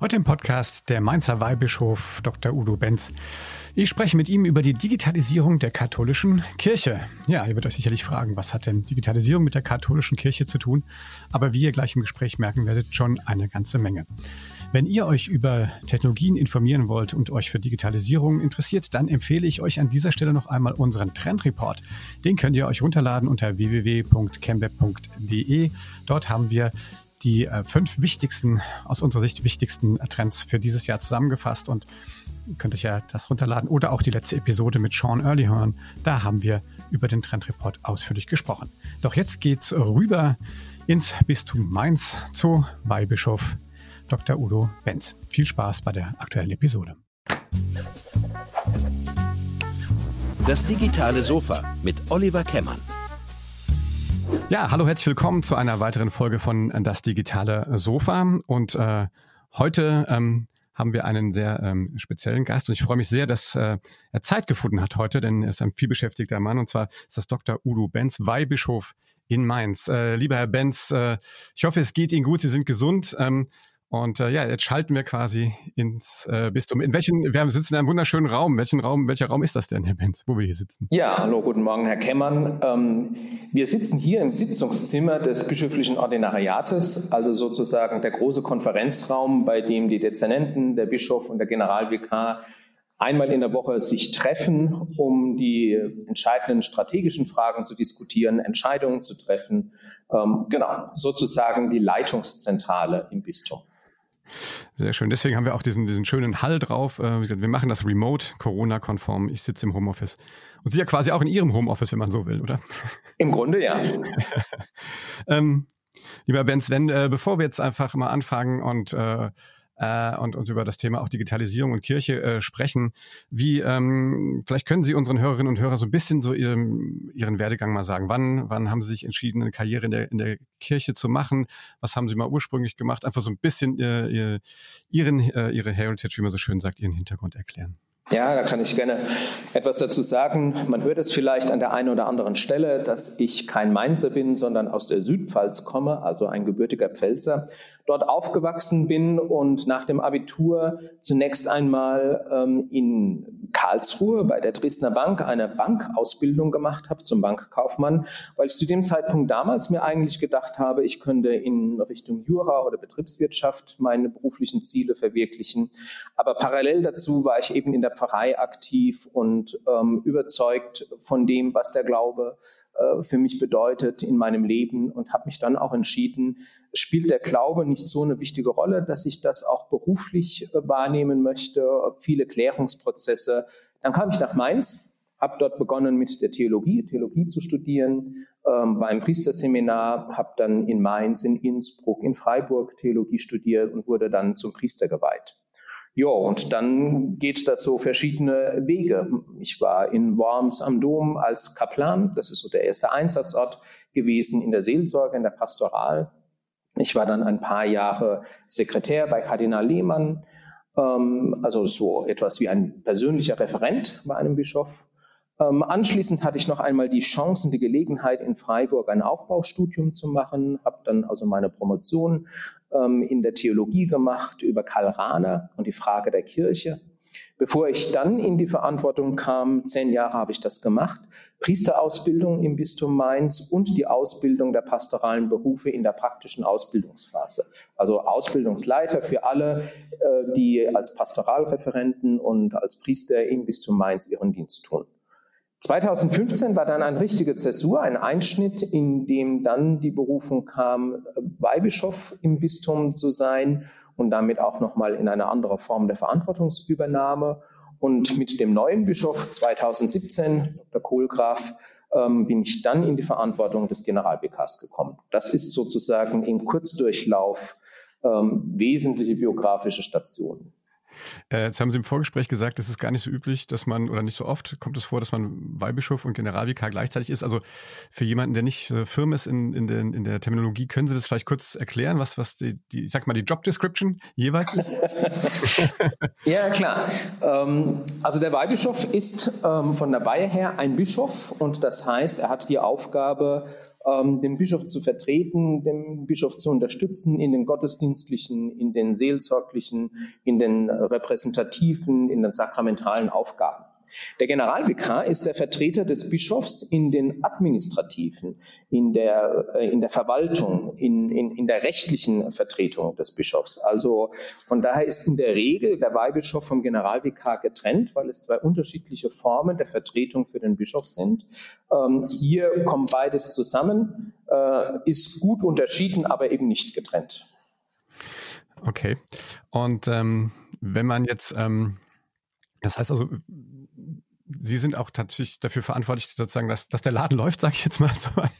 Heute im Podcast der Mainzer Weihbischof Dr. Udo Benz. Ich spreche mit ihm über die Digitalisierung der katholischen Kirche. Ja, ihr werdet euch sicherlich fragen, was hat denn Digitalisierung mit der katholischen Kirche zu tun? Aber wie ihr gleich im Gespräch merken werdet, schon eine ganze Menge. Wenn ihr euch über Technologien informieren wollt und euch für Digitalisierung interessiert, dann empfehle ich euch an dieser Stelle noch einmal unseren Trendreport. Den könnt ihr euch runterladen unter www.chemweb.de. Dort haben wir die äh, fünf wichtigsten, aus unserer Sicht wichtigsten Trends für dieses Jahr zusammengefasst und könnt euch ja das runterladen oder auch die letzte Episode mit Sean Early hören. Da haben wir über den Trendreport ausführlich gesprochen. Doch jetzt geht's rüber ins Bistum Mainz zu Weihbischof Dr. Udo Benz. Viel Spaß bei der aktuellen Episode. Das digitale Sofa mit Oliver Kemmern. Ja, hallo, herzlich willkommen zu einer weiteren Folge von Das digitale Sofa. Und äh, heute ähm, haben wir einen sehr ähm, speziellen Gast und ich freue mich sehr, dass äh, er Zeit gefunden hat heute, denn er ist ein vielbeschäftigter Mann und zwar ist das Dr. Udo Benz, Weihbischof in Mainz. Äh, lieber Herr Benz, äh, ich hoffe, es geht Ihnen gut, Sie sind gesund. Ähm, und äh, ja, jetzt schalten wir quasi ins äh, Bistum. In welchen, wir sitzen in einem wunderschönen Raum. Welchen Raum, welcher Raum ist das denn, Herr Benz, wo wir hier sitzen? Ja, hallo, guten Morgen, Herr Kemmern. Ähm, wir sitzen hier im Sitzungszimmer des bischöflichen Ordinariates, also sozusagen der große Konferenzraum, bei dem die Dezernenten, der Bischof und der Generalvikar einmal in der Woche sich treffen, um die entscheidenden strategischen Fragen zu diskutieren, Entscheidungen zu treffen. Ähm, genau, sozusagen die Leitungszentrale im Bistum. Sehr schön. Deswegen haben wir auch diesen, diesen schönen Hall drauf. Äh, wir machen das remote, Corona-konform. Ich sitze im Homeoffice. Und Sie ja quasi auch in Ihrem Homeoffice, wenn man so will, oder? Im Grunde ja. ähm, lieber Benz, wenn, äh, bevor wir jetzt einfach mal anfangen und äh, äh, und, und über das Thema auch Digitalisierung und Kirche äh, sprechen. Wie, ähm, vielleicht können Sie unseren Hörerinnen und Hörern so ein bisschen so ihren, ihren Werdegang mal sagen. Wann, wann haben Sie sich entschieden, eine Karriere in der, in der Kirche zu machen? Was haben Sie mal ursprünglich gemacht? Einfach so ein bisschen ihr, Ihren, äh, Ihre Heritage, wie man so schön sagt, Ihren Hintergrund erklären. Ja, da kann ich gerne etwas dazu sagen. Man hört es vielleicht an der einen oder anderen Stelle, dass ich kein Mainzer bin, sondern aus der Südpfalz komme, also ein gebürtiger Pfälzer dort aufgewachsen bin und nach dem Abitur zunächst einmal ähm, in Karlsruhe bei der Dresdner Bank eine Bankausbildung gemacht habe zum Bankkaufmann, weil ich zu dem Zeitpunkt damals mir eigentlich gedacht habe, ich könnte in Richtung Jura oder Betriebswirtschaft meine beruflichen Ziele verwirklichen. Aber parallel dazu war ich eben in der Pfarrei aktiv und ähm, überzeugt von dem, was der Glaube äh, für mich bedeutet in meinem Leben und habe mich dann auch entschieden, spielt der Glaube nicht so eine wichtige Rolle, dass ich das auch beruflich äh, wahrnehmen möchte, viele Klärungsprozesse. Dann kam ich nach Mainz, habe dort begonnen mit der Theologie, Theologie zu studieren, ähm, war im Priesterseminar, habe dann in Mainz, in Innsbruck, in Freiburg Theologie studiert und wurde dann zum Priester geweiht. Ja, und dann geht das so verschiedene Wege. Ich war in Worms am Dom als Kaplan. Das ist so der erste Einsatzort gewesen in der Seelsorge, in der Pastoral. Ich war dann ein paar Jahre Sekretär bei Kardinal Lehmann, ähm, also so etwas wie ein persönlicher Referent bei einem Bischof. Ähm, anschließend hatte ich noch einmal die Chance und die Gelegenheit, in Freiburg ein Aufbaustudium zu machen, habe dann also meine Promotion ähm, in der Theologie gemacht über Karl Rahner und die Frage der Kirche. Bevor ich dann in die Verantwortung kam, zehn Jahre habe ich das gemacht, Priesterausbildung im Bistum Mainz und die Ausbildung der pastoralen Berufe in der praktischen Ausbildungsphase. Also Ausbildungsleiter für alle, äh, die als Pastoralreferenten und als Priester im Bistum Mainz ihren Dienst tun. 2015 war dann eine richtige Zäsur, ein Einschnitt, in dem dann die Berufung kam, Weihbischof im Bistum zu sein und damit auch nochmal in eine andere Form der Verantwortungsübernahme. Und mit dem neuen Bischof 2017, Dr. Kohlgraf, ähm, bin ich dann in die Verantwortung des Generalvikars gekommen. Das ist sozusagen im Kurzdurchlauf ähm, wesentliche biografische Stationen. Äh, jetzt haben Sie im Vorgespräch gesagt, es ist gar nicht so üblich, dass man, oder nicht so oft kommt es vor, dass man Weihbischof und Generalvikar gleichzeitig ist. Also für jemanden, der nicht äh, firm ist in, in, den, in der Terminologie, können Sie das vielleicht kurz erklären, was, was die, die ich sag mal, die Job Description jeweils ist? ja, klar. Ähm, also der Weihbischof ist ähm, von der Weihe her ein Bischof und das heißt, er hat die Aufgabe, ähm, den Bischof zu vertreten, den Bischof zu unterstützen in den gottesdienstlichen, in den seelsorglichen, in den repräsentativen, in den sakramentalen Aufgaben. Der Generalvikar ist der Vertreter des Bischofs in den administrativen, in der, äh, in der Verwaltung, in, in, in der rechtlichen Vertretung des Bischofs. Also von daher ist in der Regel der Weihbischof vom Generalvikar getrennt, weil es zwei unterschiedliche Formen der Vertretung für den Bischof sind. Ähm, hier kommt beides zusammen, äh, ist gut unterschieden, aber eben nicht getrennt. Okay. Und ähm, wenn man jetzt, ähm, das heißt also, Sie sind auch tatsächlich dafür verantwortlich, sozusagen, dass, dass der Laden läuft, sage ich jetzt mal so. An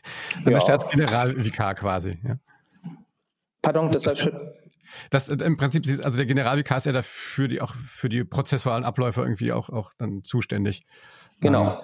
ja. der Staatsgeneralvikar quasi. Ja. Pardon, das, das, das im Prinzip, also der Generalvikar ist ja dafür die auch für die prozessualen Abläufe irgendwie auch, auch dann zuständig. Genau.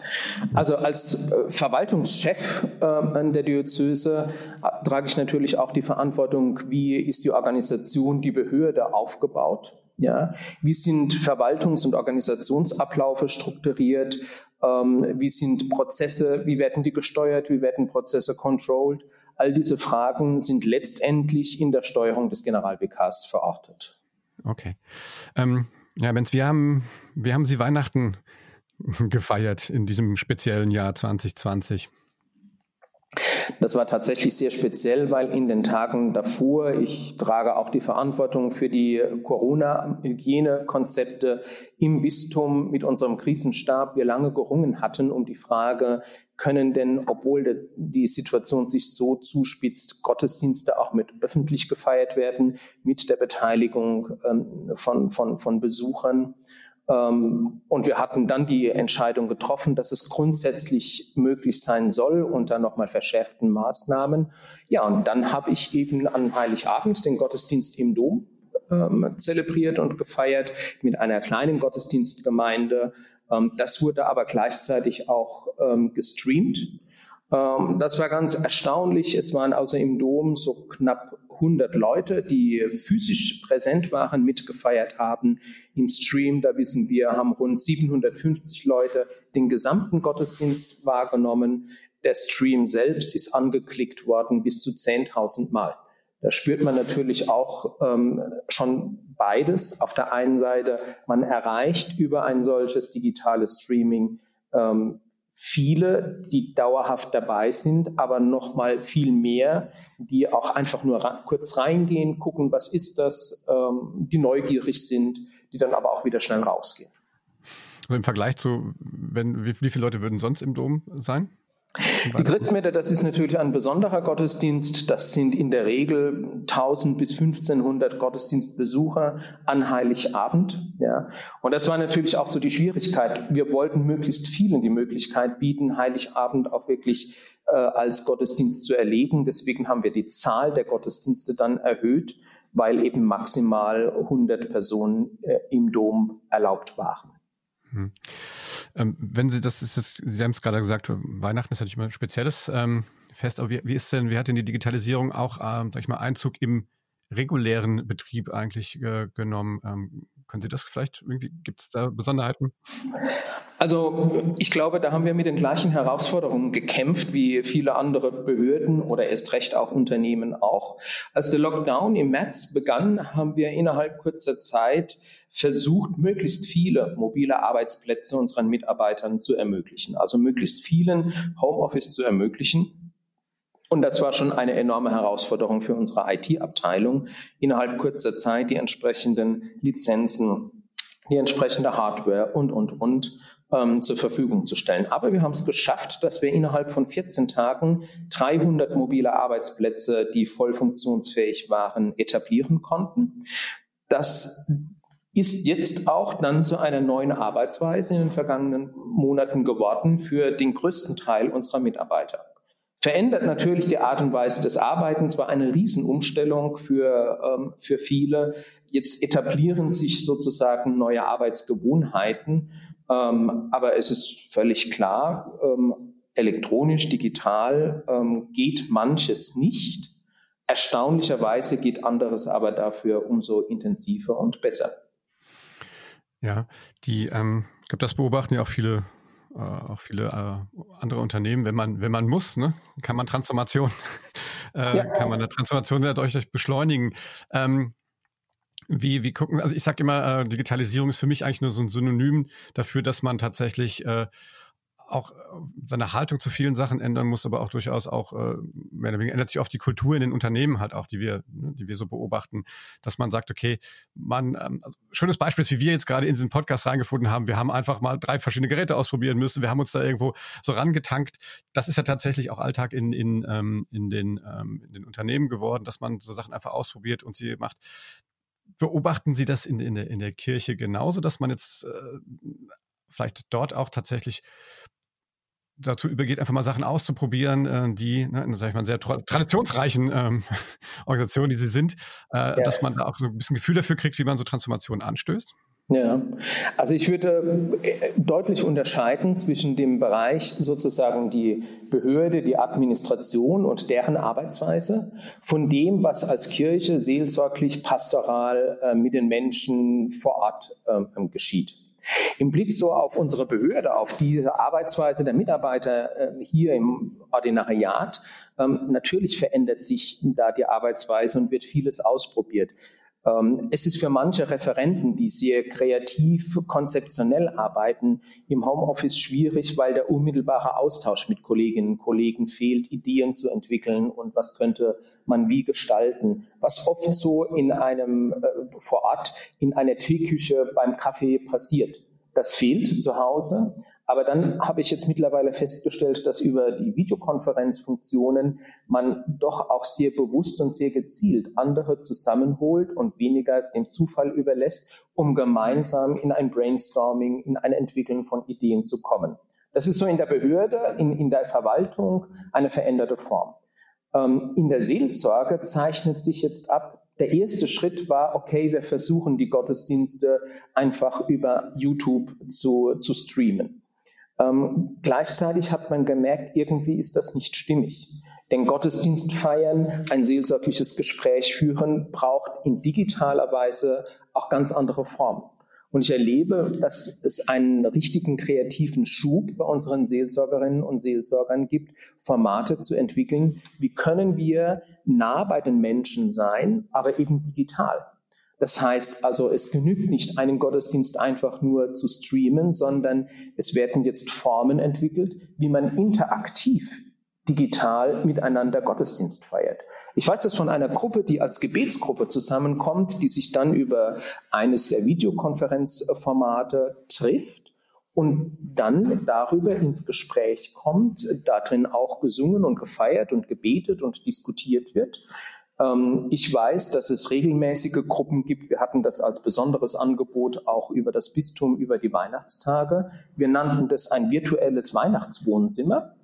Also als äh, Verwaltungschef äh, der Diözese äh, trage ich natürlich auch die Verantwortung, wie ist die Organisation, die Behörde aufgebaut. Ja, wie sind Verwaltungs- und Organisationsabläufe strukturiert? Ähm, wie sind Prozesse, wie werden die gesteuert? Wie werden Prozesse controlled? All diese Fragen sind letztendlich in der Steuerung des General-WKs verortet. Okay. Ähm, ja, Benz, wir haben, wir haben Sie Weihnachten gefeiert in diesem speziellen Jahr 2020. Das war tatsächlich sehr speziell, weil in den Tagen davor, ich trage auch die Verantwortung für die Corona-Hygienekonzepte im Bistum mit unserem Krisenstab, wir lange gerungen hatten um die Frage, können denn, obwohl die Situation sich so zuspitzt, Gottesdienste auch mit öffentlich gefeiert werden, mit der Beteiligung ähm, von, von, von Besuchern. Ähm, und wir hatten dann die Entscheidung getroffen, dass es grundsätzlich möglich sein soll unter nochmal verschärften Maßnahmen. Ja, und dann habe ich eben an Heiligabend den Gottesdienst im Dom ähm, zelebriert und gefeiert mit einer kleinen Gottesdienstgemeinde. Ähm, das wurde aber gleichzeitig auch ähm, gestreamt. Ähm, das war ganz erstaunlich. Es waren also im Dom so knapp 100 Leute, die physisch präsent waren, mitgefeiert haben. Im Stream, da wissen wir, haben rund 750 Leute den gesamten Gottesdienst wahrgenommen. Der Stream selbst ist angeklickt worden bis zu 10.000 Mal. Da spürt man natürlich auch ähm, schon beides. Auf der einen Seite, man erreicht über ein solches digitales Streaming ähm, viele, die dauerhaft dabei sind, aber noch mal viel mehr, die auch einfach nur kurz reingehen, gucken, was ist das, ähm, die neugierig sind, die dann aber auch wieder schnell rausgehen. Also im Vergleich zu, wenn, wie, wie viele Leute würden sonst im Dom sein? Die Christmette, das ist natürlich ein besonderer Gottesdienst. Das sind in der Regel 1000 bis 1500 Gottesdienstbesucher an Heiligabend. Ja. Und das war natürlich auch so die Schwierigkeit. Wir wollten möglichst vielen die Möglichkeit bieten, Heiligabend auch wirklich äh, als Gottesdienst zu erleben. Deswegen haben wir die Zahl der Gottesdienste dann erhöht, weil eben maximal 100 Personen äh, im Dom erlaubt waren. Hm. Ähm, wenn Sie das, ist das, Sie haben es gerade gesagt, Weihnachten ist natürlich immer ein spezielles ähm, Fest, aber wie, wie, ist denn, wie hat denn die Digitalisierung auch, ähm, sag ich mal, Einzug im regulären Betrieb eigentlich äh, genommen? Ähm, können Sie das vielleicht irgendwie, gibt es da Besonderheiten? Also ich glaube, da haben wir mit den gleichen Herausforderungen gekämpft wie viele andere Behörden oder erst recht auch Unternehmen auch. Als der Lockdown im März begann, haben wir innerhalb kurzer Zeit versucht, möglichst viele mobile Arbeitsplätze unseren Mitarbeitern zu ermöglichen, also möglichst vielen Homeoffice zu ermöglichen. Und das war schon eine enorme Herausforderung für unsere IT-Abteilung, innerhalb kurzer Zeit die entsprechenden Lizenzen, die entsprechende Hardware und, und, und ähm, zur Verfügung zu stellen. Aber wir haben es geschafft, dass wir innerhalb von 14 Tagen 300 mobile Arbeitsplätze, die voll funktionsfähig waren, etablieren konnten. Das ist jetzt auch dann zu einer neuen Arbeitsweise in den vergangenen Monaten geworden für den größten Teil unserer Mitarbeiter. Verändert natürlich die Art und Weise des Arbeitens, war eine Riesenumstellung für, ähm, für viele. Jetzt etablieren sich sozusagen neue Arbeitsgewohnheiten, ähm, aber es ist völlig klar, ähm, elektronisch, digital ähm, geht manches nicht. Erstaunlicherweise geht anderes aber dafür umso intensiver und besser. Ja, die, ähm, ich glaube, das beobachten ja auch viele äh, auch viele äh, andere Unternehmen, wenn man, wenn man muss, ne, kann man Transformation, äh, ja. kann man eine Transformation dadurch beschleunigen. Ähm, wie, wie gucken, also ich sage immer, äh, Digitalisierung ist für mich eigentlich nur so ein Synonym dafür, dass man tatsächlich äh, auch äh, seine Haltung zu vielen Sachen ändern muss, aber auch durchaus auch, äh, mehr oder weniger ändert sich oft die Kultur in den Unternehmen halt auch, die wir, ne, die wir so beobachten, dass man sagt, okay, man, ähm, also schönes Beispiel ist, wie wir jetzt gerade in diesen Podcast reingefunden haben, wir haben einfach mal drei verschiedene Geräte ausprobieren müssen, wir haben uns da irgendwo so rangetankt. Das ist ja tatsächlich auch Alltag in, in, ähm, in, den, ähm, in den Unternehmen geworden, dass man so Sachen einfach ausprobiert und sie macht. Beobachten Sie das in, in, der, in der Kirche genauso, dass man jetzt äh, vielleicht dort auch tatsächlich dazu übergeht, einfach mal Sachen auszuprobieren, äh, die, ne, sag ich mal, sehr tra traditionsreichen ähm, Organisationen, die sie sind, äh, ja. dass man da auch so ein bisschen Gefühl dafür kriegt, wie man so Transformationen anstößt? Ja, also ich würde äh, deutlich unterscheiden zwischen dem Bereich sozusagen die Behörde, die Administration und deren Arbeitsweise von dem, was als Kirche seelsorglich, pastoral äh, mit den Menschen vor Ort äh, geschieht. Im Blick so auf unsere Behörde, auf diese Arbeitsweise der Mitarbeiter äh, hier im Ordinariat, ähm, natürlich verändert sich da die Arbeitsweise und wird vieles ausprobiert. Ähm, es ist für manche Referenten, die sehr kreativ, konzeptionell arbeiten, im Homeoffice schwierig, weil der unmittelbare Austausch mit Kolleginnen und Kollegen fehlt, Ideen zu entwickeln und was könnte man wie gestalten. Was oft so in einem äh, vor Ort in einer Teeküche beim Kaffee passiert. Das fehlt zu Hause. Aber dann habe ich jetzt mittlerweile festgestellt, dass über die Videokonferenzfunktionen man doch auch sehr bewusst und sehr gezielt andere zusammenholt und weniger dem Zufall überlässt, um gemeinsam in ein Brainstorming, in ein Entwickeln von Ideen zu kommen. Das ist so in der Behörde, in, in der Verwaltung eine veränderte Form. Ähm, in der Seelsorge zeichnet sich jetzt ab, der erste Schritt war, okay, wir versuchen die Gottesdienste einfach über YouTube zu, zu streamen. Ähm, gleichzeitig hat man gemerkt, irgendwie ist das nicht stimmig. Denn Gottesdienst feiern, ein seelsorgliches Gespräch führen, braucht in digitaler Weise auch ganz andere Formen. Und ich erlebe, dass es einen richtigen kreativen Schub bei unseren Seelsorgerinnen und Seelsorgern gibt, Formate zu entwickeln. Wie können wir nah bei den Menschen sein, aber eben digital? Das heißt also, es genügt nicht, einen Gottesdienst einfach nur zu streamen, sondern es werden jetzt Formen entwickelt, wie man interaktiv digital miteinander Gottesdienst feiert. Ich weiß das von einer Gruppe, die als Gebetsgruppe zusammenkommt, die sich dann über eines der Videokonferenzformate trifft und dann darüber ins Gespräch kommt, darin auch gesungen und gefeiert und gebetet und diskutiert wird. Ähm, ich weiß, dass es regelmäßige Gruppen gibt. Wir hatten das als besonderes Angebot auch über das Bistum über die Weihnachtstage. Wir nannten das ein virtuelles Weihnachtswohnzimmer.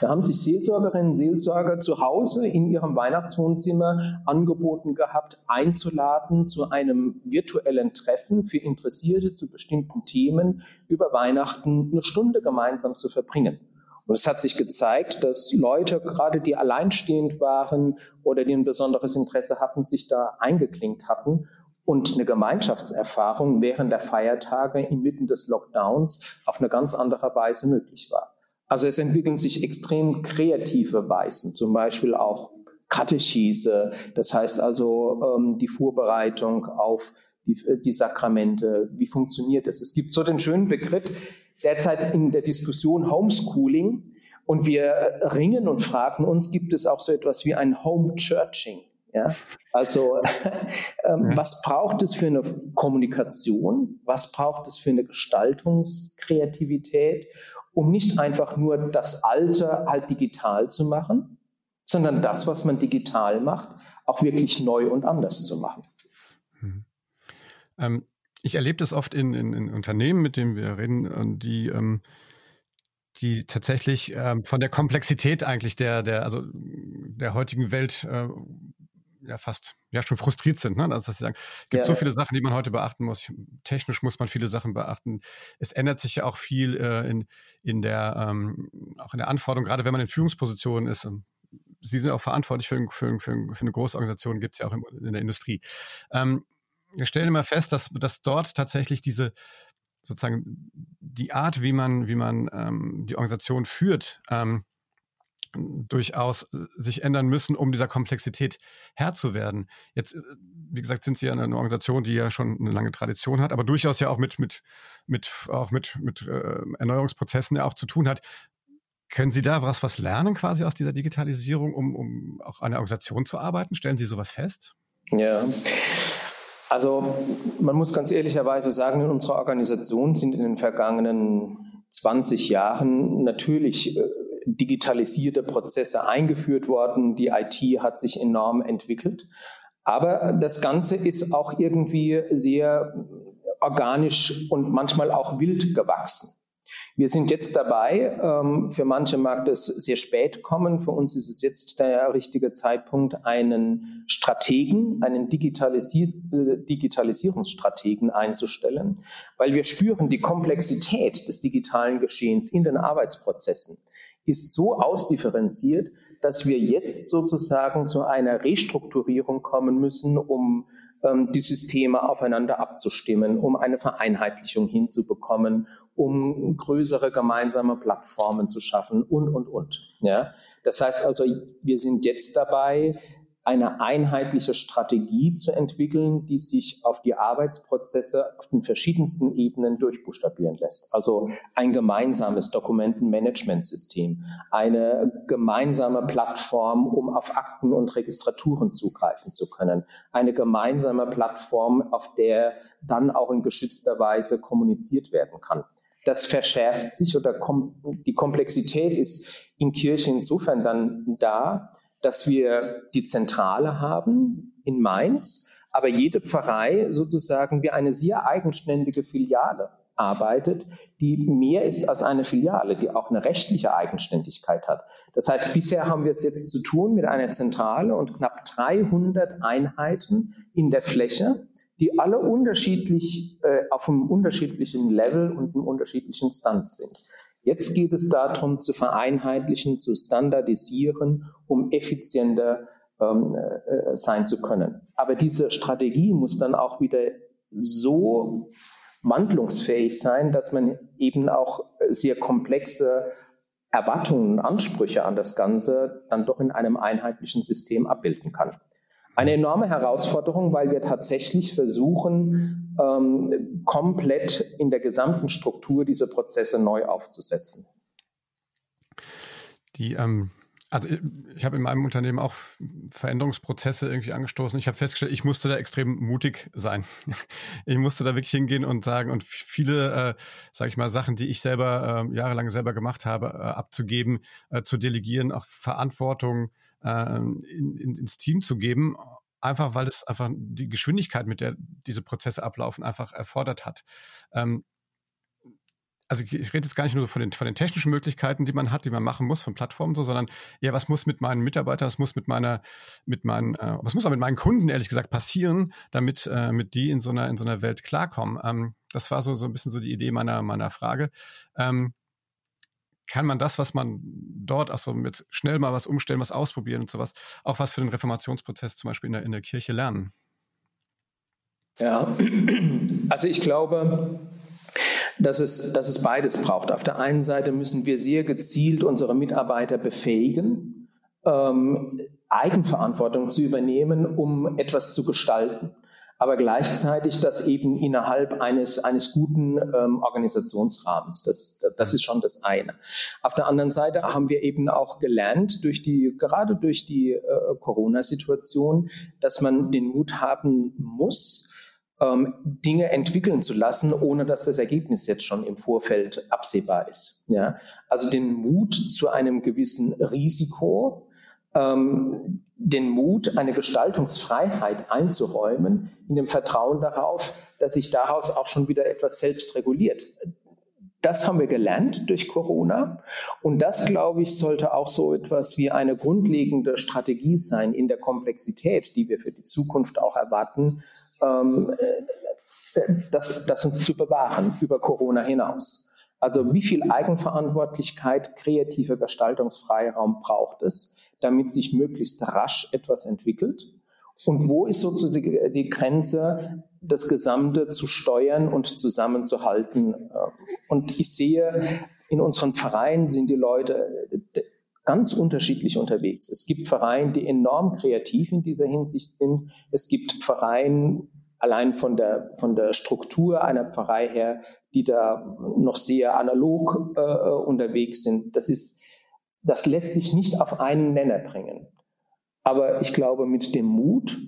Da haben sich Seelsorgerinnen und Seelsorger zu Hause in ihrem Weihnachtswohnzimmer angeboten gehabt, einzuladen zu einem virtuellen Treffen für Interessierte zu bestimmten Themen über Weihnachten eine Stunde gemeinsam zu verbringen. Und es hat sich gezeigt, dass Leute, gerade die alleinstehend waren oder die ein besonderes Interesse hatten, sich da eingeklinkt hatten und eine Gemeinschaftserfahrung während der Feiertage inmitten des Lockdowns auf eine ganz andere Weise möglich war. Also es entwickeln sich extrem kreative Weisen, zum Beispiel auch Katechese, das heißt also ähm, die Vorbereitung auf die, die Sakramente, wie funktioniert es. Es gibt so den schönen Begriff derzeit in der Diskussion Homeschooling und wir ringen und fragen uns, gibt es auch so etwas wie ein Home Churching? Ja, also ähm, ja. was braucht es für eine Kommunikation? Was braucht es für eine Gestaltungskreativität? um nicht einfach nur das Alte halt digital zu machen, sondern das, was man digital macht, auch wirklich neu und anders zu machen. Mhm. Ähm, ich erlebe das oft in, in, in, Unternehmen, mit denen wir reden, die, ähm, die tatsächlich ähm, von der Komplexität eigentlich der, der, also der heutigen Welt äh, ja fast ja schon frustriert sind. Ne? Also, dass sie sagen, es gibt ja, so viele Sachen, die man heute beachten muss. Technisch muss man viele Sachen beachten. Es ändert sich ja auch viel äh, in, in der ähm, auch in der Anforderung, gerade wenn man in Führungspositionen ist. Und Sie sind auch verantwortlich für, für, für, für eine große Organisation, gibt es ja auch in, in der Industrie. Ähm, wir stellen immer fest, dass, dass dort tatsächlich diese sozusagen die Art, wie man, wie man ähm, die Organisation führt, ähm, durchaus sich ändern müssen, um dieser Komplexität Herr zu werden. Jetzt, äh, wie gesagt, sind Sie ja eine Organisation, die ja schon eine lange Tradition hat, aber durchaus ja auch mit, mit, mit, auch mit, mit äh, Erneuerungsprozessen ja auch zu tun hat. Können Sie da was, was lernen quasi aus dieser Digitalisierung, um, um auch an der Organisation zu arbeiten? Stellen Sie sowas fest? Ja. Also man muss ganz ehrlicherweise sagen, in unserer Organisation sind in den vergangenen 20 Jahren natürlich äh, digitalisierte Prozesse eingeführt worden. Die IT hat sich enorm entwickelt. Aber das Ganze ist auch irgendwie sehr organisch und manchmal auch wild gewachsen. Wir sind jetzt dabei. Ähm, für manche mag das sehr spät kommen. Für uns ist es jetzt der richtige Zeitpunkt, einen Strategen, einen Digitalisier äh, Digitalisierungsstrategen einzustellen, weil wir spüren, die Komplexität des digitalen Geschehens in den Arbeitsprozessen ist so ausdifferenziert, dass wir jetzt sozusagen zu einer Restrukturierung kommen müssen, um ähm, die Systeme aufeinander abzustimmen, um eine Vereinheitlichung hinzubekommen, um größere gemeinsame Plattformen zu schaffen und, und, und. Ja? Das heißt also, wir sind jetzt dabei, eine einheitliche Strategie zu entwickeln, die sich auf die Arbeitsprozesse auf den verschiedensten Ebenen durchbuchstabieren lässt. Also ein gemeinsames Dokumentenmanagementsystem, eine gemeinsame Plattform, um auf Akten und Registraturen zugreifen zu können, eine gemeinsame Plattform, auf der dann auch in geschützter Weise kommuniziert werden kann. Das verschärft sich oder die Komplexität ist in Kirche insofern dann da, dass wir die Zentrale haben in Mainz, aber jede Pfarrei sozusagen wie eine sehr eigenständige Filiale arbeitet, die mehr ist als eine Filiale, die auch eine rechtliche Eigenständigkeit hat. Das heißt, bisher haben wir es jetzt zu tun mit einer Zentrale und knapp 300 Einheiten in der Fläche, die alle unterschiedlich äh, auf einem unterschiedlichen Level und einem unterschiedlichen Stand sind. Jetzt geht es darum, zu vereinheitlichen, zu standardisieren, um effizienter ähm, äh, sein zu können. Aber diese Strategie muss dann auch wieder so wandlungsfähig sein, dass man eben auch sehr komplexe Erwartungen und Ansprüche an das Ganze dann doch in einem einheitlichen System abbilden kann. Eine enorme Herausforderung, weil wir tatsächlich versuchen, ähm, komplett in der gesamten Struktur diese Prozesse neu aufzusetzen. Die, ähm, also ich habe in meinem Unternehmen auch Veränderungsprozesse irgendwie angestoßen. Ich habe festgestellt, ich musste da extrem mutig sein. Ich musste da wirklich hingehen und sagen und viele, äh, sage ich mal, Sachen, die ich selber äh, jahrelang selber gemacht habe, äh, abzugeben, äh, zu delegieren, auch Verantwortung äh, in, in, ins Team zu geben, einfach weil es einfach die Geschwindigkeit, mit der diese Prozesse ablaufen, einfach erfordert hat. Ähm, also ich, ich, rede jetzt gar nicht nur so von den, von den technischen Möglichkeiten, die man hat, die man machen muss von Plattformen so, sondern ja, was muss mit meinen Mitarbeitern, was muss mit meiner, mit meinen, äh, was muss auch mit meinen Kunden ehrlich gesagt passieren, damit äh, mit die in so einer in so einer Welt klarkommen. Ähm, das war so so ein bisschen so die Idee meiner meiner Frage. Ähm, kann man das, was man dort, also mit schnell mal was umstellen, was ausprobieren und sowas, auch was für den Reformationsprozess zum Beispiel in der, in der Kirche lernen? Ja, also ich glaube, dass es, dass es beides braucht. Auf der einen Seite müssen wir sehr gezielt unsere Mitarbeiter befähigen, ähm, Eigenverantwortung zu übernehmen, um etwas zu gestalten aber gleichzeitig das eben innerhalb eines, eines guten ähm, Organisationsrahmens. Das, das ist schon das eine. Auf der anderen Seite haben wir eben auch gelernt, durch die, gerade durch die äh, Corona-Situation, dass man den Mut haben muss, ähm, Dinge entwickeln zu lassen, ohne dass das Ergebnis jetzt schon im Vorfeld absehbar ist. Ja? Also den Mut zu einem gewissen Risiko, ähm, den Mut, eine Gestaltungsfreiheit einzuräumen, in dem Vertrauen darauf, dass sich daraus auch schon wieder etwas selbst reguliert. Das haben wir gelernt durch Corona. Und das, glaube ich, sollte auch so etwas wie eine grundlegende Strategie sein in der Komplexität, die wir für die Zukunft auch erwarten, ähm, äh, das, das uns zu bewahren über Corona hinaus. Also wie viel Eigenverantwortlichkeit, kreativer Gestaltungsfreiraum braucht es, damit sich möglichst rasch etwas entwickelt? Und wo ist sozusagen die, Grenze, das Gesamte zu steuern und zusammenzuhalten. Und ich sehe, in unseren Vereinen sind die Leute ganz unterschiedlich unterwegs. Es gibt Vereine, die enorm kreativ in dieser Hinsicht sind. Es gibt Vereine, allein von der, von der Struktur einer Pfarrei her, die da noch sehr analog äh, unterwegs sind. Das ist, das lässt sich nicht auf einen Nenner bringen. Aber ich glaube, mit dem Mut,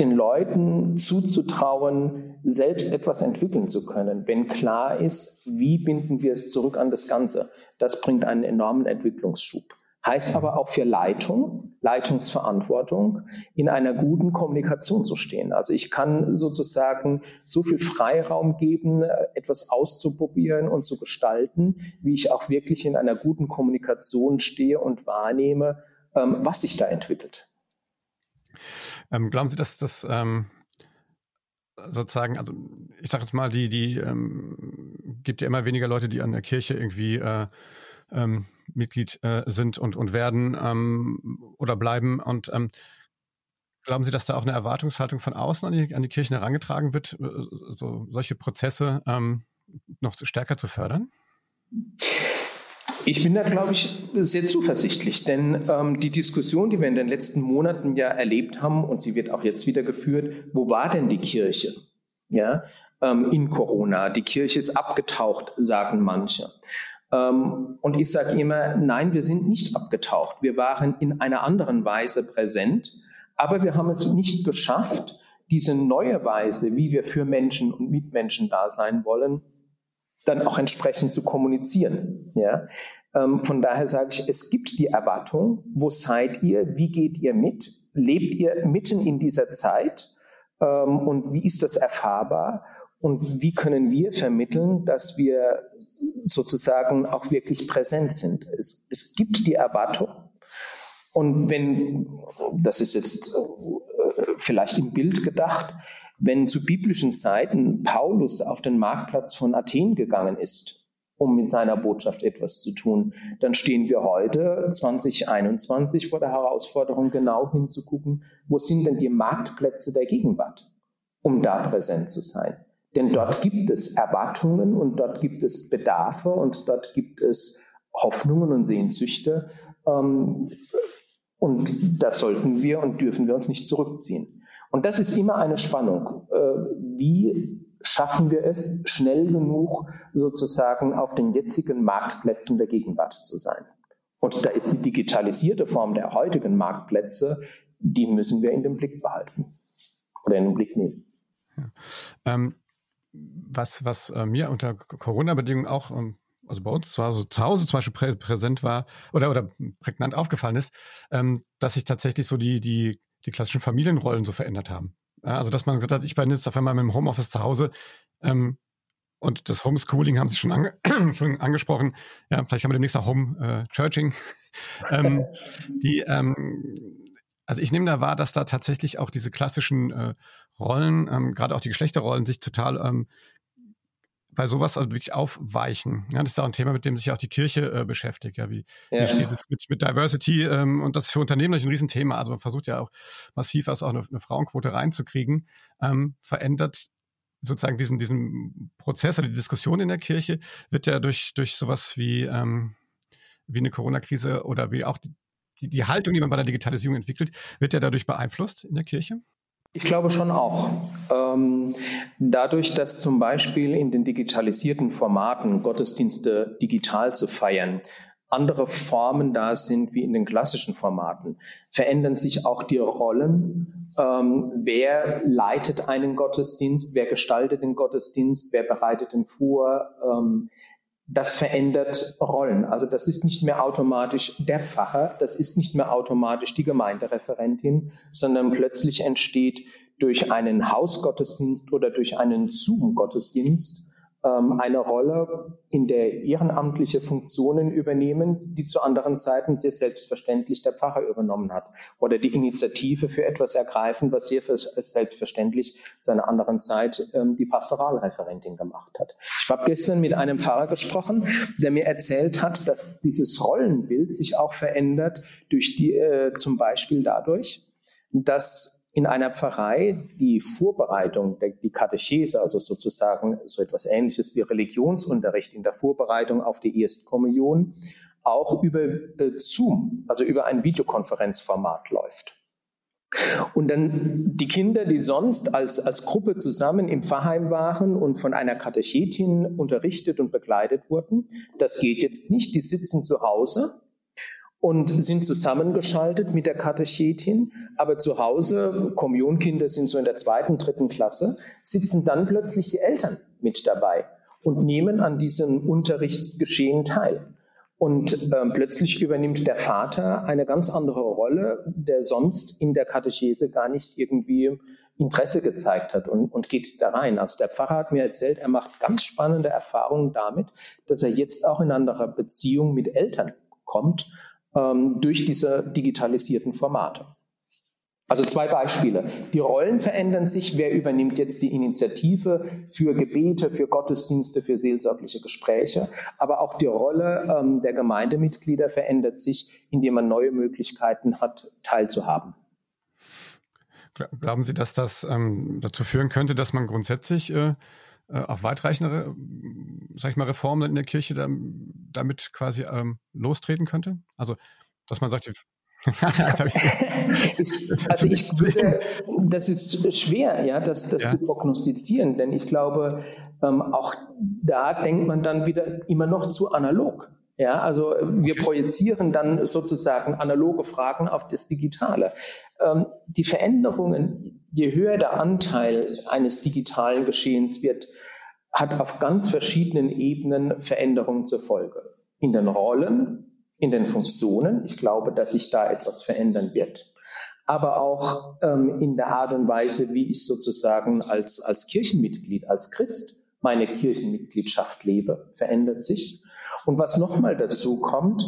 den Leuten zuzutrauen, selbst etwas entwickeln zu können, wenn klar ist, wie binden wir es zurück an das Ganze. Das bringt einen enormen Entwicklungsschub. Heißt aber auch für Leitung, Leitungsverantwortung, in einer guten Kommunikation zu stehen. Also ich kann sozusagen so viel Freiraum geben, etwas auszuprobieren und zu gestalten, wie ich auch wirklich in einer guten Kommunikation stehe und wahrnehme, ähm, was sich da entwickelt. Ähm, glauben Sie, dass das ähm, sozusagen, also ich sage jetzt mal, die, die ähm, gibt ja immer weniger Leute, die an der Kirche irgendwie äh, ähm, Mitglied äh, sind und, und werden ähm, oder bleiben. Und ähm, glauben Sie, dass da auch eine Erwartungshaltung von außen an die, an die Kirchen herangetragen wird, äh, so, solche Prozesse ähm, noch stärker zu fördern? Ich bin da, glaube ich, sehr zuversichtlich, denn ähm, die Diskussion, die wir in den letzten Monaten ja erlebt haben, und sie wird auch jetzt wieder geführt, wo war denn die Kirche? Ja, ähm, in Corona. Die Kirche ist abgetaucht, sagen manche. Ähm, und ich sage immer, nein, wir sind nicht abgetaucht. Wir waren in einer anderen Weise präsent, aber wir haben es nicht geschafft, diese neue Weise, wie wir für Menschen und Mitmenschen da sein wollen, dann auch entsprechend zu kommunizieren. Ja? Ähm, von daher sage ich, es gibt die Erwartung, wo seid ihr, wie geht ihr mit, lebt ihr mitten in dieser Zeit ähm, und wie ist das erfahrbar und wie können wir vermitteln, dass wir sozusagen auch wirklich präsent sind. Es, es gibt die Erwartung. Und wenn, das ist jetzt äh, vielleicht im Bild gedacht, wenn zu biblischen Zeiten Paulus auf den Marktplatz von Athen gegangen ist, um mit seiner Botschaft etwas zu tun, dann stehen wir heute 2021 vor der Herausforderung, genau hinzugucken, wo sind denn die Marktplätze der Gegenwart, um da präsent zu sein. Denn dort gibt es Erwartungen und dort gibt es Bedarfe und dort gibt es Hoffnungen und Sehnsüchte. Ähm, und da sollten wir und dürfen wir uns nicht zurückziehen. Und das ist immer eine Spannung. Äh, wie schaffen wir es, schnell genug sozusagen auf den jetzigen Marktplätzen der Gegenwart zu sein? Und da ist die digitalisierte Form der heutigen Marktplätze, die müssen wir in den Blick behalten oder in den Blick nehmen. Ja. Ähm, was, was äh, mir unter Corona-Bedingungen auch, ähm, also bei uns zu Hause, zu Hause zum Beispiel prä präsent war oder, oder prägnant aufgefallen ist, ähm, dass sich tatsächlich so die, die, die klassischen Familienrollen so verändert haben. Ja, also, dass man gesagt hat, ich bin jetzt auf einmal mit dem Homeoffice zu Hause ähm, und das Homeschooling haben Sie schon, ange schon angesprochen. Ja, vielleicht haben wir demnächst auch Home äh, Churching. ähm, die, ähm, also ich nehme da wahr, dass da tatsächlich auch diese klassischen äh, Rollen, ähm, gerade auch die Geschlechterrollen, sich total ähm, bei sowas also wirklich aufweichen. Ja, das ist auch ein Thema, mit dem sich auch die Kirche äh, beschäftigt. Ja, wie, ja. wie steht es mit, mit Diversity? Ähm, und das ist für Unternehmen natürlich ein Riesenthema. Also man versucht ja auch massiv was auch eine, eine Frauenquote reinzukriegen. Ähm, verändert sozusagen diesen, diesen Prozess oder die Diskussion in der Kirche wird ja durch, durch sowas wie, ähm, wie eine Corona-Krise oder wie auch die, die, die Haltung, die man bei der Digitalisierung entwickelt, wird ja dadurch beeinflusst in der Kirche? Ich glaube schon auch. Ähm, dadurch, dass zum Beispiel in den digitalisierten Formaten Gottesdienste digital zu feiern, andere Formen da sind wie in den klassischen Formaten, verändern sich auch die Rollen. Ähm, wer leitet einen Gottesdienst? Wer gestaltet den Gottesdienst? Wer bereitet ihn vor? Das verändert Rollen. Also das ist nicht mehr automatisch der Pfarrer, das ist nicht mehr automatisch die Gemeindereferentin, sondern plötzlich entsteht durch einen Hausgottesdienst oder durch einen Zoom-Gottesdienst ähm, eine Rolle, in der ehrenamtliche Funktionen übernehmen, die zu anderen Zeiten sehr selbstverständlich der Pfarrer übernommen hat. Oder die Initiative für etwas ergreifen, was sehr selbstverständlich zu einer anderen Zeit ähm, die Pastoralreferentin gemacht hat. Ich habe gestern mit einem Pfarrer gesprochen, der mir erzählt hat, dass dieses Rollenbild sich auch verändert durch die, äh, zum Beispiel dadurch, dass in einer Pfarrei die Vorbereitung, die Katechese, also sozusagen so etwas Ähnliches wie Religionsunterricht in der Vorbereitung auf die Erstkommunion, auch über äh, Zoom, also über ein Videokonferenzformat läuft. Und dann die Kinder, die sonst als, als Gruppe zusammen im Pfarrheim waren und von einer Katechetin unterrichtet und begleitet wurden, das geht jetzt nicht. Die sitzen zu Hause und sind zusammengeschaltet mit der Katechetin, aber zu Hause, Kommunionkinder sind so in der zweiten, dritten Klasse, sitzen dann plötzlich die Eltern mit dabei und nehmen an diesem Unterrichtsgeschehen teil. Und äh, plötzlich übernimmt der Vater eine ganz andere Rolle, der sonst in der Katechese gar nicht irgendwie Interesse gezeigt hat und, und geht da rein. Also der Pfarrer hat mir erzählt, er macht ganz spannende Erfahrungen damit, dass er jetzt auch in anderer Beziehung mit Eltern kommt ähm, durch diese digitalisierten Formate. Also zwei Beispiele. Die Rollen verändern sich. Wer übernimmt jetzt die Initiative für Gebete, für Gottesdienste, für seelsorgliche Gespräche? Aber auch die Rolle ähm, der Gemeindemitglieder verändert sich, indem man neue Möglichkeiten hat, teilzuhaben. Glauben Sie, dass das ähm, dazu führen könnte, dass man grundsätzlich äh, äh auch weitreichendere, sag ich mal, Reformen in der Kirche damit quasi ähm, lostreten könnte? Also, dass man sagt, ich, also ich würde, das ist schwer, ja, das, das ja. zu prognostizieren, denn ich glaube, ähm, auch da denkt man dann wieder immer noch zu analog. Ja, also wir projizieren dann sozusagen analoge Fragen auf das Digitale. Ähm, die Veränderungen, je höher der Anteil eines digitalen Geschehens wird, hat auf ganz verschiedenen Ebenen Veränderungen zur Folge. In den Rollen, in den Funktionen. Ich glaube, dass sich da etwas verändern wird. Aber auch ähm, in der Art und Weise, wie ich sozusagen als, als Kirchenmitglied, als Christ meine Kirchenmitgliedschaft lebe, verändert sich. Und was nochmal dazu kommt,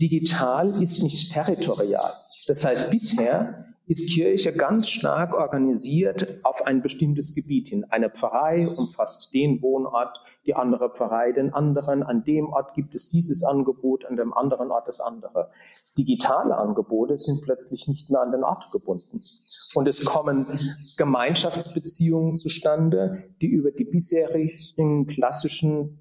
digital ist nicht territorial. Das heißt, bisher ist Kirche ganz stark organisiert auf ein bestimmtes Gebiet hin. Eine Pfarrei umfasst den Wohnort, die andere Pfarrei den anderen. An dem Ort gibt es dieses Angebot, an dem anderen Ort das andere. Digitale Angebote sind plötzlich nicht mehr an den Ort gebunden. Und es kommen Gemeinschaftsbeziehungen zustande, die über die bisherigen klassischen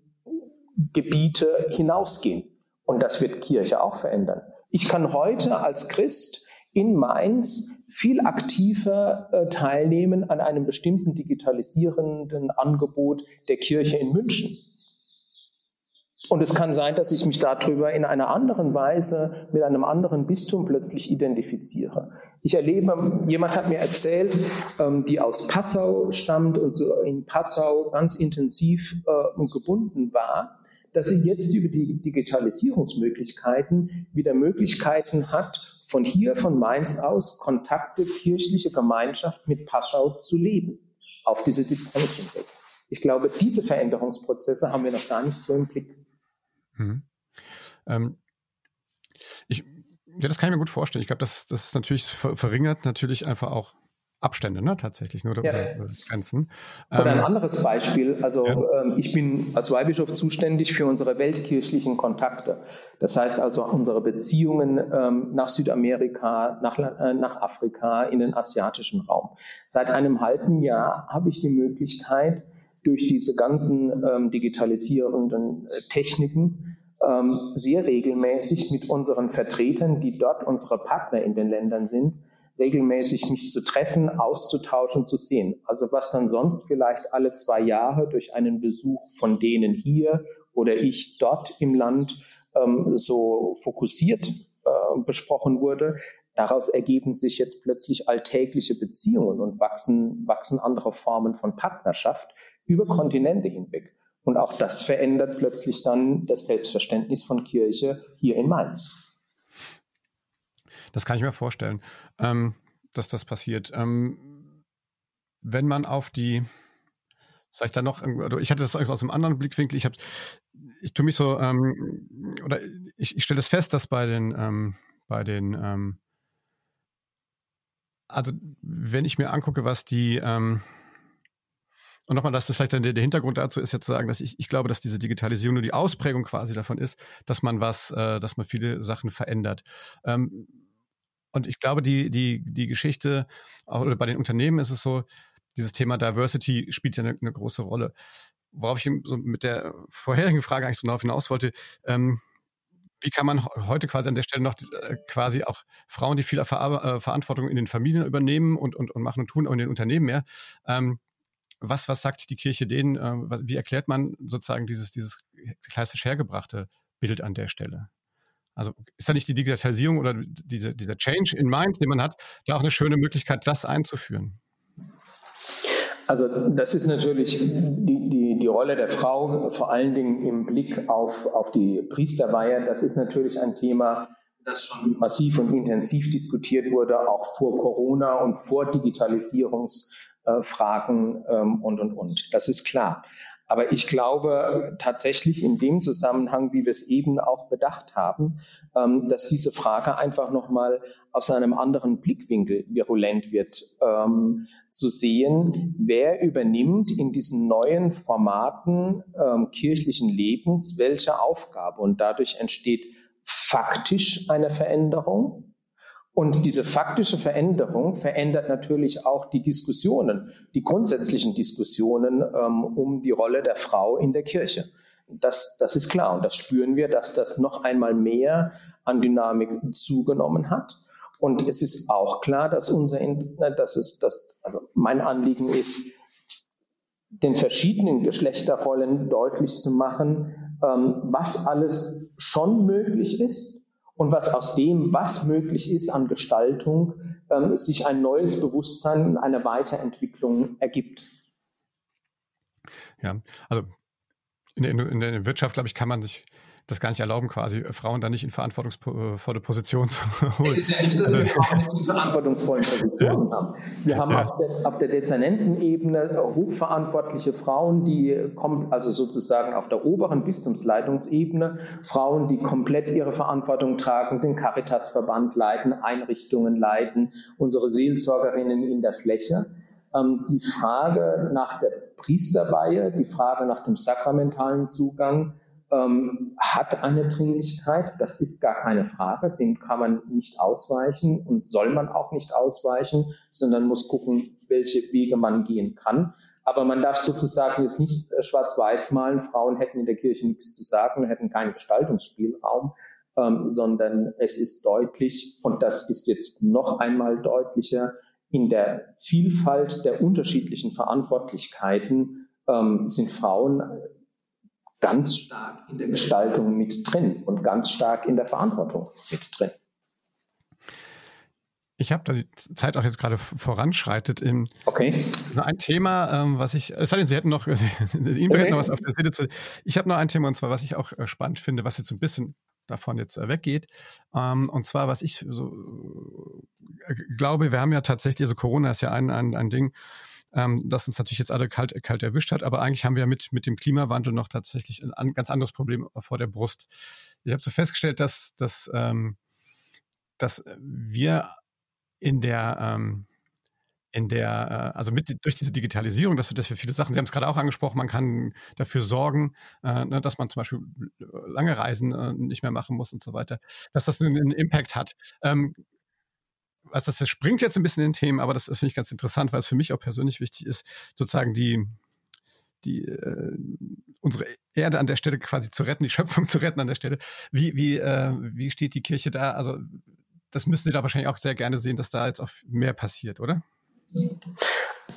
Gebiete hinausgehen. Und das wird Kirche auch verändern. Ich kann heute als Christ in Mainz viel aktiver äh, teilnehmen an einem bestimmten digitalisierenden Angebot der Kirche in München. Und es kann sein, dass ich mich darüber in einer anderen Weise mit einem anderen Bistum plötzlich identifiziere. Ich erlebe, jemand hat mir erzählt, ähm, die aus Passau stammt und so in Passau ganz intensiv äh, gebunden war dass sie jetzt über die Digitalisierungsmöglichkeiten wieder Möglichkeiten hat, von hier, von Mainz aus, Kontakte, kirchliche Gemeinschaft mit Passau zu leben, auf diese Distanz hinweg. Ich glaube, diese Veränderungsprozesse haben wir noch gar nicht so im Blick. Mhm. Ähm, ich, ja, das kann ich mir gut vorstellen. Ich glaube, das, das natürlich verringert natürlich einfach auch Abstände, ne, tatsächlich, nur ja. oder Grenzen. Oder ein ähm, anderes Beispiel, also ja. ähm, ich bin als Weihbischof zuständig für unsere weltkirchlichen Kontakte. Das heißt also unsere Beziehungen ähm, nach Südamerika, nach, äh, nach Afrika, in den asiatischen Raum. Seit einem halben Jahr habe ich die Möglichkeit, durch diese ganzen ähm, digitalisierenden äh, Techniken ähm, sehr regelmäßig mit unseren Vertretern, die dort unsere Partner in den Ländern sind, regelmäßig mich zu treffen, auszutauschen, zu sehen. Also was dann sonst vielleicht alle zwei Jahre durch einen Besuch von denen hier oder ich dort im Land ähm, so fokussiert äh, besprochen wurde, daraus ergeben sich jetzt plötzlich alltägliche Beziehungen und wachsen, wachsen andere Formen von Partnerschaft über Kontinente hinweg. Und auch das verändert plötzlich dann das Selbstverständnis von Kirche hier in Mainz. Das kann ich mir vorstellen, ähm, dass das passiert. Ähm, wenn man auf die, vielleicht da noch, oder ich hatte das aus einem anderen Blickwinkel, ich habe, ich tue mich so, ähm, oder ich, ich stelle das fest, dass bei den, ähm, bei den, ähm, also wenn ich mir angucke, was die, ähm, und nochmal, das vielleicht dann der, der, Hintergrund dazu ist, jetzt zu sagen, dass ich, ich glaube, dass diese Digitalisierung nur die Ausprägung quasi davon ist, dass man was, äh, dass man viele Sachen verändert. Ähm, und ich glaube, die, die, die Geschichte, oder bei den Unternehmen ist es so, dieses Thema Diversity spielt ja eine, eine große Rolle. Worauf ich so mit der vorherigen Frage eigentlich so darauf hinaus wollte, ähm, wie kann man heute quasi an der Stelle noch äh, quasi auch Frauen, die viel Ver äh, Verantwortung in den Familien übernehmen und, und, und machen und tun, auch in den Unternehmen mehr, ähm, was, was sagt die Kirche denen? Äh, wie erklärt man sozusagen dieses, dieses klassisch hergebrachte Bild an der Stelle? Also ist da nicht die Digitalisierung oder diese, dieser Change in Mind, den man hat, da auch eine schöne Möglichkeit, das einzuführen? Also das ist natürlich die, die, die Rolle der Frau, vor allen Dingen im Blick auf, auf die Priesterweihe. Das ist natürlich ein Thema, das schon massiv und intensiv diskutiert wurde, auch vor Corona und vor Digitalisierungsfragen ähm, und, und, und. Das ist klar. Aber ich glaube tatsächlich in dem Zusammenhang, wie wir es eben auch bedacht haben, ähm, dass diese Frage einfach nochmal aus einem anderen Blickwinkel virulent wird, ähm, zu sehen, wer übernimmt in diesen neuen Formaten ähm, kirchlichen Lebens welche Aufgabe. Und dadurch entsteht faktisch eine Veränderung und diese faktische Veränderung verändert natürlich auch die Diskussionen, die grundsätzlichen Diskussionen ähm, um die Rolle der Frau in der Kirche. Das, das ist klar und das spüren wir, dass das noch einmal mehr an Dynamik zugenommen hat. Und es ist auch klar, dass unser, dass es, dass, also mein Anliegen ist, den verschiedenen Geschlechterrollen deutlich zu machen, ähm, was alles schon möglich ist und was aus dem, was möglich ist an Gestaltung, ähm, sich ein neues Bewusstsein, eine Weiterentwicklung ergibt. Ja, also in der, in der Wirtschaft, glaube ich, kann man sich das gar nicht erlauben, quasi äh, Frauen da nicht in verantwortungsvolle Positionen zu holen. Es ist ja nicht, dass wir also, Frauen nicht in verantwortungsvollen Positionen ja. haben. Wir haben ja. auf der, auf der Dezernentenebene hochverantwortliche Frauen, die kommen also sozusagen auf der oberen Bistumsleitungsebene, Frauen, die komplett ihre Verantwortung tragen, den Caritasverband leiten, Einrichtungen leiten, unsere Seelsorgerinnen in der Fläche ähm, die Frage nach der Priesterweihe, die Frage nach dem sakramentalen Zugang, ähm, hat eine Dringlichkeit, das ist gar keine Frage, dem kann man nicht ausweichen und soll man auch nicht ausweichen, sondern muss gucken, welche Wege man gehen kann. Aber man darf sozusagen jetzt nicht äh, schwarz-weiß malen, Frauen hätten in der Kirche nichts zu sagen, hätten keinen Gestaltungsspielraum, ähm, sondern es ist deutlich, und das ist jetzt noch einmal deutlicher, in der Vielfalt der unterschiedlichen Verantwortlichkeiten ähm, sind Frauen ganz stark in der Gestaltung mit drin und ganz stark in der Verantwortung mit drin. Ich habe da die Zeit auch jetzt gerade voranschreitet. In okay. Ein Thema, ähm, was ich, es sei denn, Sie hätten noch, Ihnen brennt okay. noch was auf der Seele zu. Ich habe noch ein Thema und zwar, was ich auch äh, spannend finde, was jetzt so ein bisschen davon jetzt äh, weggeht. Ähm, und zwar, was ich so äh, glaube, wir haben ja tatsächlich, also Corona ist ja ein, ein, ein Ding, ähm, das uns natürlich jetzt alle kalt, kalt erwischt hat. Aber eigentlich haben wir mit, mit dem Klimawandel noch tatsächlich ein, ein ganz anderes Problem vor der Brust. Ich habe so festgestellt, dass, dass, ähm, dass wir in der ähm, in der, äh, also mit durch diese Digitalisierung, dass, dass wir viele Sachen, Sie haben es gerade auch angesprochen, man kann dafür sorgen, äh, ne, dass man zum Beispiel lange Reisen äh, nicht mehr machen muss und so weiter, dass das einen, einen Impact hat. Ähm, also das springt jetzt ein bisschen in Themen, aber das, das finde ich ganz interessant, weil es für mich auch persönlich wichtig ist, sozusagen die, die äh, unsere Erde an der Stelle quasi zu retten, die Schöpfung zu retten an der Stelle. Wie, wie, äh, wie steht die Kirche da? Also das müssen Sie da wahrscheinlich auch sehr gerne sehen, dass da jetzt auch mehr passiert, oder?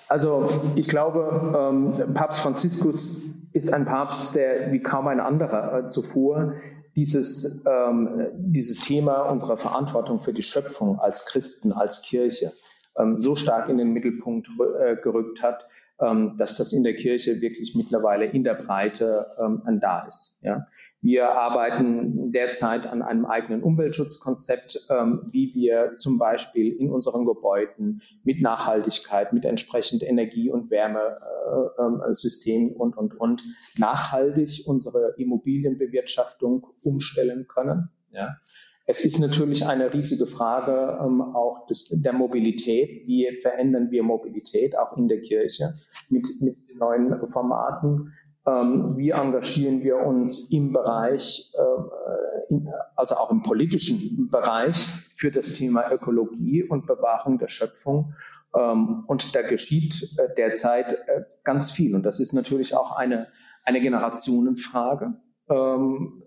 Also ich glaube, ähm, Papst Franziskus ist ein Papst, der wie kaum ein anderer äh, zuvor dieses, ähm, dieses Thema unserer Verantwortung für die Schöpfung als Christen, als Kirche ähm, so stark in den Mittelpunkt äh, gerückt hat, ähm, dass das in der Kirche wirklich mittlerweile in der Breite ähm, da ist. Ja? Wir arbeiten derzeit an einem eigenen Umweltschutzkonzept, ähm, wie wir zum Beispiel in unseren Gebäuden mit Nachhaltigkeit, mit entsprechend Energie- und Wärmesystemen äh, ähm, und, und, und nachhaltig unsere Immobilienbewirtschaftung umstellen können. Ja. Es ist natürlich eine riesige Frage ähm, auch des, der Mobilität. Wie verändern wir Mobilität auch in der Kirche mit, mit den neuen Formaten? Ähm, wie engagieren wir uns im Bereich, äh, in, also auch im politischen Bereich für das Thema Ökologie und Bewahrung der Schöpfung? Ähm, und da geschieht äh, derzeit äh, ganz viel. Und das ist natürlich auch eine, eine Generationenfrage. Ähm,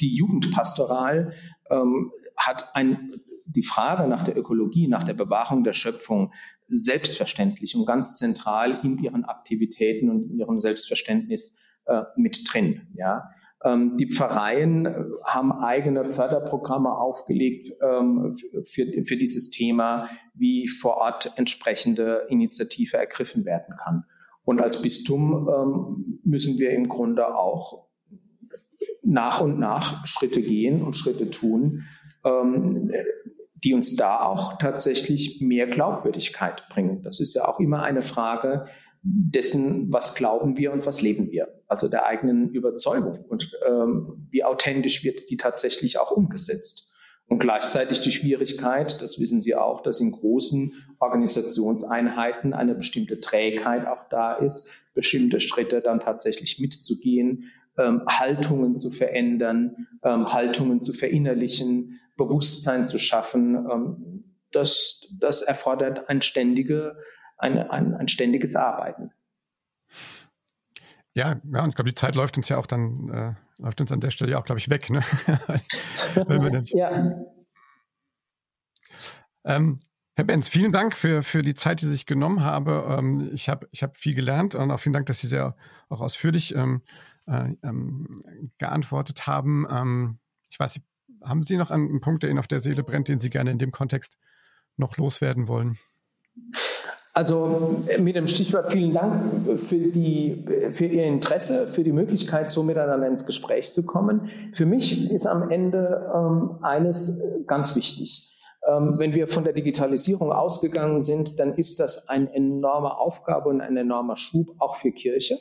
die Jugendpastoral ähm, hat ein, die Frage nach der Ökologie, nach der Bewahrung der Schöpfung selbstverständlich und ganz zentral in ihren Aktivitäten und in ihrem Selbstverständnis äh, mit drin. Ja. Ähm, die Pfarreien äh, haben eigene Förderprogramme aufgelegt ähm, für, für dieses Thema, wie vor Ort entsprechende Initiative ergriffen werden kann. Und als Bistum ähm, müssen wir im Grunde auch nach und nach Schritte gehen und Schritte tun, die uns da auch tatsächlich mehr Glaubwürdigkeit bringen. Das ist ja auch immer eine Frage dessen, was glauben wir und was leben wir, also der eigenen Überzeugung und ähm, wie authentisch wird die tatsächlich auch umgesetzt. Und gleichzeitig die Schwierigkeit, das wissen Sie auch, dass in großen Organisationseinheiten eine bestimmte Trägheit auch da ist, bestimmte Schritte dann tatsächlich mitzugehen, ähm, Haltungen zu verändern, ähm, Haltungen zu verinnerlichen, Bewusstsein zu schaffen. Ähm, das, das erfordert ein ständige ein, ein, ein ständiges Arbeiten. Ja, ja, und ich glaube, die Zeit läuft uns ja auch dann, äh, läuft uns an der Stelle ja auch, glaube ich, weg. Ne? ja. Ähm, Herr Benz, vielen Dank für, für die Zeit, die Sie sich genommen haben. Ähm, ich habe ich hab viel gelernt und auch vielen Dank, dass Sie sehr auch ausführlich ähm, äh, ähm, geantwortet haben. Ähm, ich weiß, haben Sie noch einen Punkt, der Ihnen auf der Seele brennt, den Sie gerne in dem Kontext noch loswerden wollen? Also mit dem Stichwort vielen Dank für, die, für Ihr Interesse, für die Möglichkeit, so miteinander ins Gespräch zu kommen. Für mich ist am Ende ähm, eines ganz wichtig. Ähm, wenn wir von der Digitalisierung ausgegangen sind, dann ist das eine enorme Aufgabe und ein enormer Schub auch für Kirche.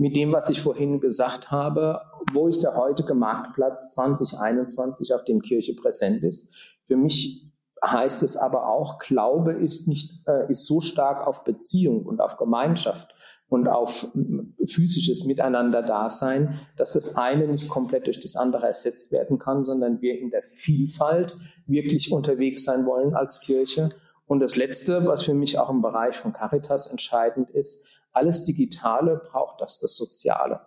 Mit dem, was ich vorhin gesagt habe, wo ist der heutige Marktplatz 2021, auf dem Kirche präsent ist? Für mich heißt es aber auch, Glaube ist nicht, äh, ist so stark auf Beziehung und auf Gemeinschaft und auf physisches Miteinander-Dasein, dass das eine nicht komplett durch das andere ersetzt werden kann, sondern wir in der Vielfalt wirklich unterwegs sein wollen als Kirche. Und das Letzte, was für mich auch im Bereich von Caritas entscheidend ist, alles Digitale braucht das, das Soziale.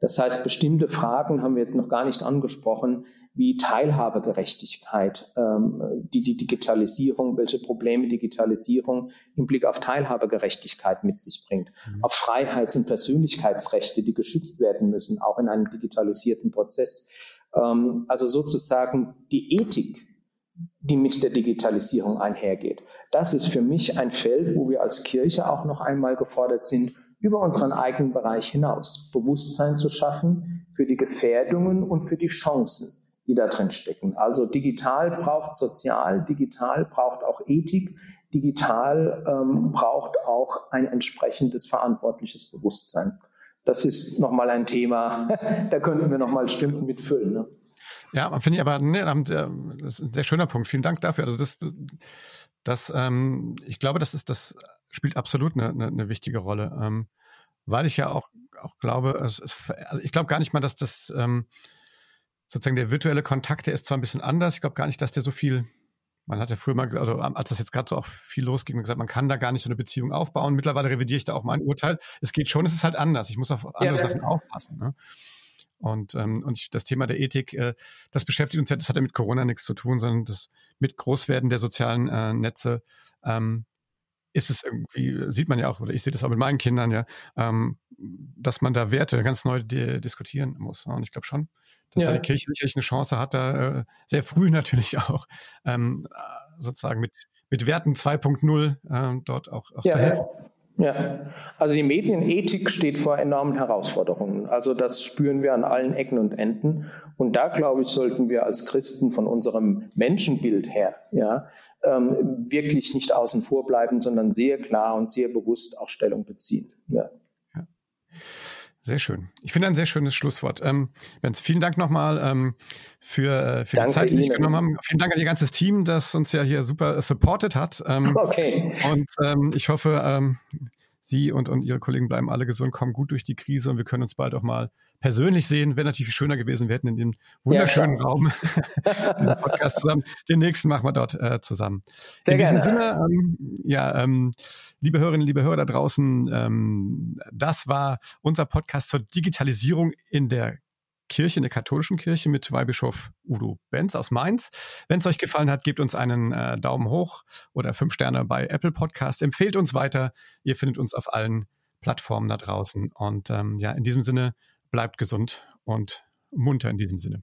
Das heißt, bestimmte Fragen haben wir jetzt noch gar nicht angesprochen, wie Teilhabegerechtigkeit, ähm, die, die Digitalisierung, welche Probleme Digitalisierung im Blick auf Teilhabegerechtigkeit mit sich bringt, mhm. auf Freiheits- und Persönlichkeitsrechte, die geschützt werden müssen, auch in einem digitalisierten Prozess. Ähm, also sozusagen die Ethik, die mit der Digitalisierung einhergeht. Das ist für mich ein Feld, wo wir als Kirche auch noch einmal gefordert sind, über unseren eigenen Bereich hinaus Bewusstsein zu schaffen für die Gefährdungen und für die Chancen, die da drin stecken. Also digital braucht sozial, digital braucht auch Ethik, digital ähm, braucht auch ein entsprechendes verantwortliches Bewusstsein. Das ist nochmal ein Thema, da könnten wir nochmal Stunden mitfüllen. Ne? Ja, finde ich aber, ne, das ist ein sehr schöner Punkt. Vielen Dank dafür. Also das, das ähm, ich glaube, das ist das spielt absolut eine, eine, eine wichtige Rolle, ähm, weil ich ja auch, auch glaube, es, es, also ich glaube gar nicht mal, dass das ähm, sozusagen der virtuelle Kontakt, der ist zwar ein bisschen anders, ich glaube gar nicht, dass der so viel, man hat ja früher mal, also als das jetzt gerade so auch viel losging, gesagt, man kann da gar nicht so eine Beziehung aufbauen. Mittlerweile revidiere ich da auch mein Urteil. Es geht schon, es ist halt anders. Ich muss auf andere ja, Sachen aufpassen. Ne? Und, ähm, und ich, das Thema der Ethik, äh, das beschäftigt uns ja, das hat ja mit Corona nichts zu tun, sondern das mit Großwerden der sozialen äh, Netze ähm, ist es irgendwie, sieht man ja auch, oder ich sehe das auch mit meinen Kindern ja, ähm, dass man da Werte ganz neu di diskutieren muss. Und ich glaube schon, dass ja. da die Kirche sicherlich eine Chance hat, da äh, sehr früh natürlich auch ähm, sozusagen mit, mit Werten 2.0 äh, dort auch, auch ja, zu helfen. Ja, also die Medienethik steht vor enormen Herausforderungen. Also das spüren wir an allen Ecken und Enden. Und da, glaube ich, sollten wir als Christen von unserem Menschenbild her, ja, ähm, wirklich nicht außen vor bleiben, sondern sehr klar und sehr bewusst auch Stellung beziehen. Ja. ja. Sehr schön. Ich finde ein sehr schönes Schlusswort. Ähm, Benz, vielen Dank nochmal ähm, für, äh, für die Zeit, die Sie genommen haben. Vielen Dank an Ihr ganzes Team, das uns ja hier super supported hat. Ähm, okay. Und ähm, ich hoffe, ähm, Sie und, und Ihre Kollegen bleiben alle gesund, kommen gut durch die Krise und wir können uns bald auch mal persönlich sehen. Wäre natürlich viel schöner gewesen. Wir hätten in dem wunderschönen ja, Raum diesen Podcast zusammen. Den nächsten machen wir dort äh, zusammen. Sehr in gerne. diesem Sinne, ähm, ja, ähm, liebe Hörerinnen, liebe Hörer da draußen, ähm, das war unser Podcast zur Digitalisierung in der Kirche, in der katholischen Kirche mit Weihbischof Udo Benz aus Mainz. Wenn es euch gefallen hat, gebt uns einen äh, Daumen hoch oder fünf Sterne bei Apple Podcast. Empfehlt uns weiter. Ihr findet uns auf allen Plattformen da draußen. Und ähm, ja, in diesem Sinne, bleibt gesund und munter in diesem Sinne.